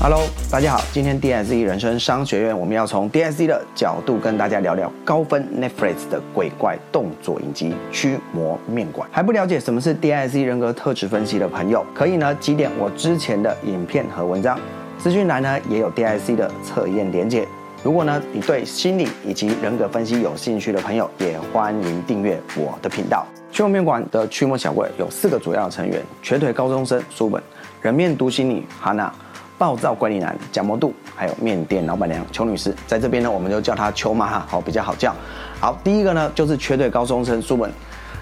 Hello，大家好，今天 DSE 人生商学院，我们要从 DSE 的角度跟大家聊聊高分 Netflix 的鬼怪动作影集《驱魔面馆》。还不了解什么是 DSE 人格特质分析的朋友，可以呢几点我之前的影片和文章，资讯栏呢也有 DSE 的测验连接。如果呢你对心理以及人格分析有兴趣的朋友，也欢迎订阅我的频道。驱魔面馆的驱魔小怪有四个主要成员：瘸腿高中生苏本、人面独行女哈娜。暴躁管理男蒋摩杜，还有面店老板娘邱女士，在这边呢，我们就叫她邱妈哈，好比较好叫。好，第一个呢就是瘸腿高中生苏本，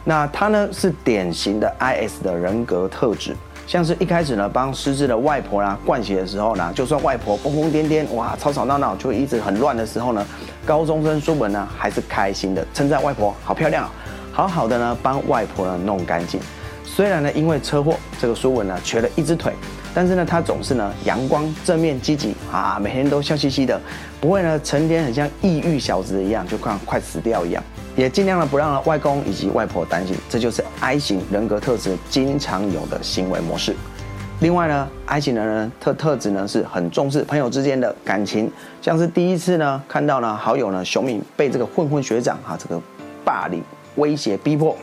那他呢是典型的 IS 的人格特质，像是一开始呢帮失智的外婆啦灌血的时候呢，就算外婆疯疯癫癫，哇吵吵闹闹就一直很乱的时候呢，高中生苏本呢还是开心的，称赞外婆好漂亮，啊好好的呢帮外婆呢弄干净。虽然呢因为车祸，这个苏文呢瘸了一只腿。但是呢，他总是呢阳光正面积极啊，每天都笑嘻嘻的，不会呢成天很像抑郁小子一样，就快快死掉一样，也尽量的不让外公以及外婆担心，这就是 I 型人格特质经常有的行为模式。另外呢，I 型的人特特质呢是很重视朋友之间的感情，像是第一次呢看到呢好友呢熊敏被这个混混学长哈这个霸凌威胁逼迫，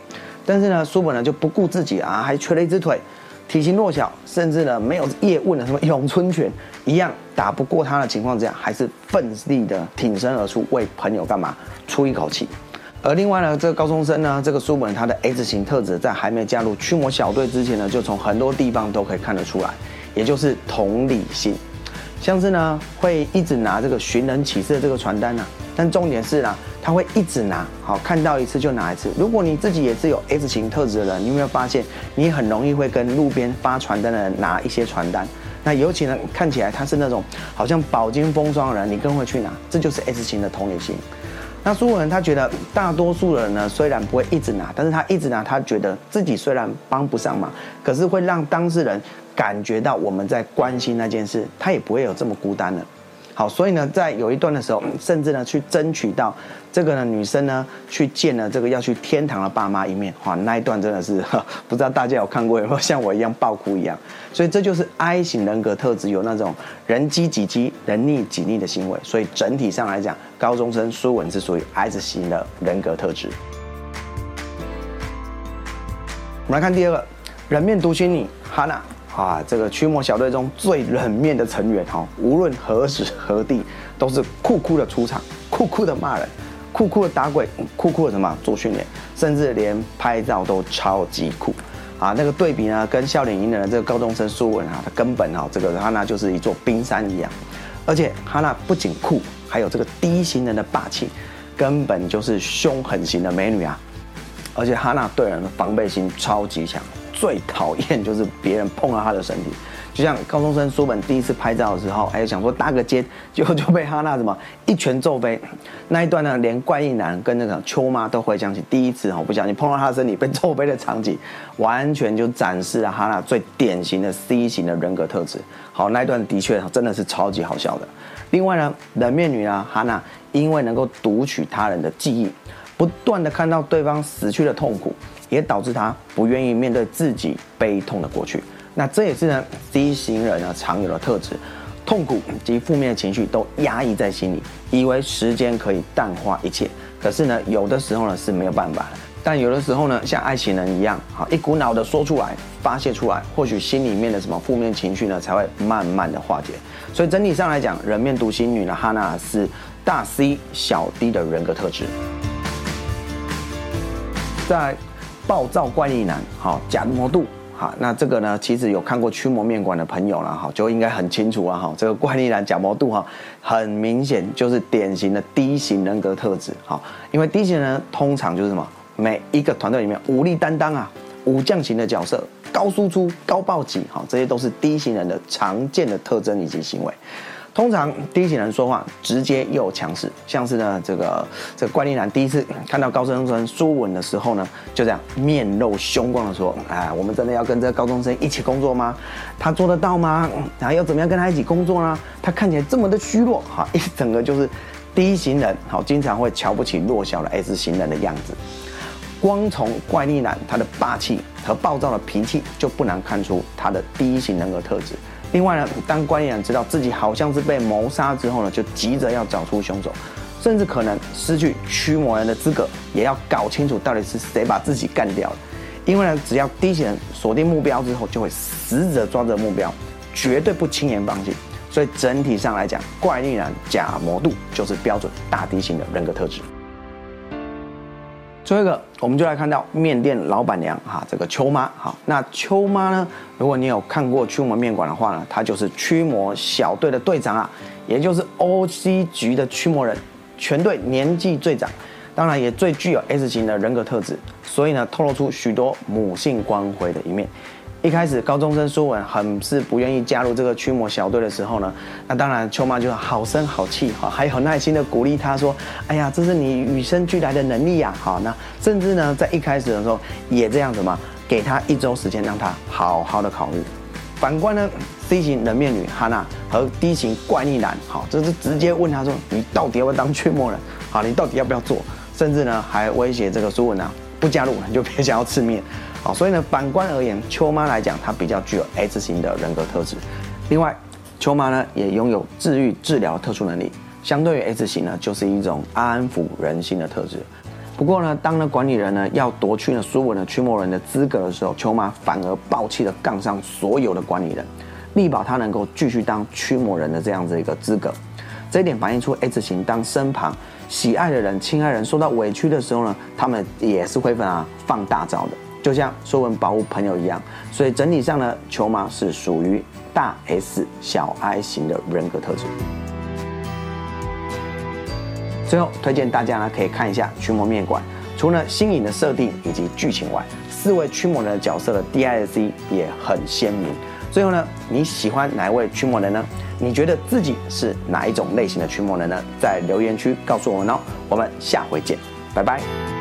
但是呢苏本呢就不顾自己啊，还瘸了一只腿。体型弱小，甚至呢没有叶问的什么咏春拳一样打不过他的情况之下，还是奋力的挺身而出，为朋友干嘛出一口气。而另外呢，这个高中生呢，这个书本他的 S 型特质，在还没加入驱魔小队之前呢，就从很多地方都可以看得出来，也就是同理心，像是呢会一直拿这个寻人启事的这个传单呢，但重点是呢。他会一直拿，好看到一次就拿一次。如果你自己也是有 S 型特质的人，你有没有发现，你很容易会跟路边发传单的人拿一些传单？那尤其呢，看起来他是那种好像饱经风霜的人，你更会去拿。这就是 S 型的同理心。那苏文他觉得，大多数人呢，虽然不会一直拿，但是他一直拿，他觉得自己虽然帮不上忙，可是会让当事人感觉到我们在关心那件事，他也不会有这么孤单了。好，所以呢，在有一段的时候，甚至呢去争取到这个呢女生呢去见了这个要去天堂的爸妈一面，哇，那一段真的是 不知道大家有看过有没有像我一样爆哭一样。所以这就是 I 型人格特质，有那种人机己机、人逆己逆的行为。所以整体上来讲，高中生苏文是属于 S 型的人格特质。我们来看第二个，人面独行女哈娜。啊，这个驱魔小队中最冷面的成员哈，无论何时何地都是酷酷的出场，酷酷的骂人，酷酷的打鬼，酷酷的什么做训练，甚至连拍照都超级酷。啊，那个对比呢，跟笑脸迎人的这个高中生苏文啊，他根本哈，这个哈娜就是一座冰山一样。而且哈娜不仅酷，还有这个低型人的霸气，根本就是凶狠型的美女啊。而且哈娜对人的防备心超级强。最讨厌就是别人碰到他的身体，就像高中生书本第一次拍照的时候，哎，想说搭个肩，结果就被哈娜什么一拳揍飞。那一段呢，连怪异男跟那个秋妈都回想起第一次哦，不小心碰到他的身体被揍飞的场景，完全就展示了哈娜最典型的 C 型的人格特质。好，那一段的确真的是超级好笑的。另外呢，冷面女啊哈娜，因为能够读取他人的记忆，不断的看到对方死去的痛苦。也导致他不愿意面对自己悲痛的过去，那这也是呢 C 型人呢常有的特质，痛苦及负面的情绪都压抑在心里，以为时间可以淡化一切。可是呢，有的时候呢是没有办法的，但有的时候呢，像爱情人一样，好一股脑的说出来，发泄出来，或许心里面的什么负面情绪呢才会慢慢的化解。所以整体上来讲，人面独行女呢哈娜是大 C 小 D 的人格特质，在。暴躁怪力男，好假魔度，哈那这个呢，其实有看过驱魔面馆的朋友了，哈，就应该很清楚了，哈，这个怪力男假魔度，哈，很明显就是典型的低型人格特质，哈，因为低型人通常就是什么，每一个团队里面武力担当啊，武将型的角色，高输出、高暴击，哈，这些都是低型人的常见的特征以及行为。通常第一型人说话直接又强势，像是呢这个这个怪力男第一次看到高中生苏文的时候呢，就这样面露凶光的说：“哎，我们真的要跟这个高中生一起工作吗？他做得到吗？然后要怎么样跟他一起工作呢？他看起来这么的虚弱，哈，一整个就是第一型人，好，经常会瞧不起弱小的 S 型人的样子。光从怪力男他的霸气和暴躁的脾气，就不难看出他的第一型人格特质。”另外呢，当管理人知道自己好像是被谋杀之后呢，就急着要找出凶手，甚至可能失去驱魔人的资格，也要搞清楚到底是谁把自己干掉了。因为呢，只要第一人锁定目标之后，就会死者抓着目标，绝对不轻言放弃。所以整体上来讲，怪力男假魔度就是标准大地型的人格特质。最后一个，我们就来看到面店老板娘哈，这个秋妈哈。那秋妈呢，如果你有看过驱魔面馆的话呢，她就是驱魔小队的队长啊，也就是 OC 局的驱魔人，全队年纪最长。当然也最具有 S 型的人格特质，所以呢，透露出许多母性光辉的一面。一开始高中生苏文很是不愿意加入这个驱魔小队的时候呢，那当然秋妈就好声好气哈，还很耐心的鼓励他说：“哎呀，这是你与生俱来的能力呀！”好，那甚至呢，在一开始的时候也这样子嘛，给他一周时间让他好好的考虑。反观呢，C 型人面女哈娜和 D 型怪力男，好，这是直接问他说：“你到底要不要当驱魔人？好，你到底要不要做？”甚至呢，还威胁这个苏文啊，不加入你就别想要吃面。好，所以呢，反观而言，秋妈来讲，她比较具有 S 型的人格特质。另外，秋妈呢也拥有治愈治疗特殊能力，相对于 S 型呢，就是一种安抚人心的特质。不过呢，当呢管理人呢要夺去呢苏文的驱魔人的资格的时候，秋妈反而暴气的杠上所有的管理人，力保他能够继续当驱魔人的这样子一个资格。这一点反映出 S 型当身旁喜爱的人、亲爱人受到委屈的时候呢，他们也是会分啊放大招的，就像说文保护朋友一样。所以整体上呢，球马是属于大 S 小 I 型的人格特质。最后推荐大家呢可以看一下驱魔面馆，除了新颖的设定以及剧情外，四位驱魔人的角色的 DISC 也很鲜明。最后呢，你喜欢哪一位驱魔人呢？你觉得自己是哪一种类型的驱魔人呢？在留言区告诉我们哦。我们下回见，拜拜。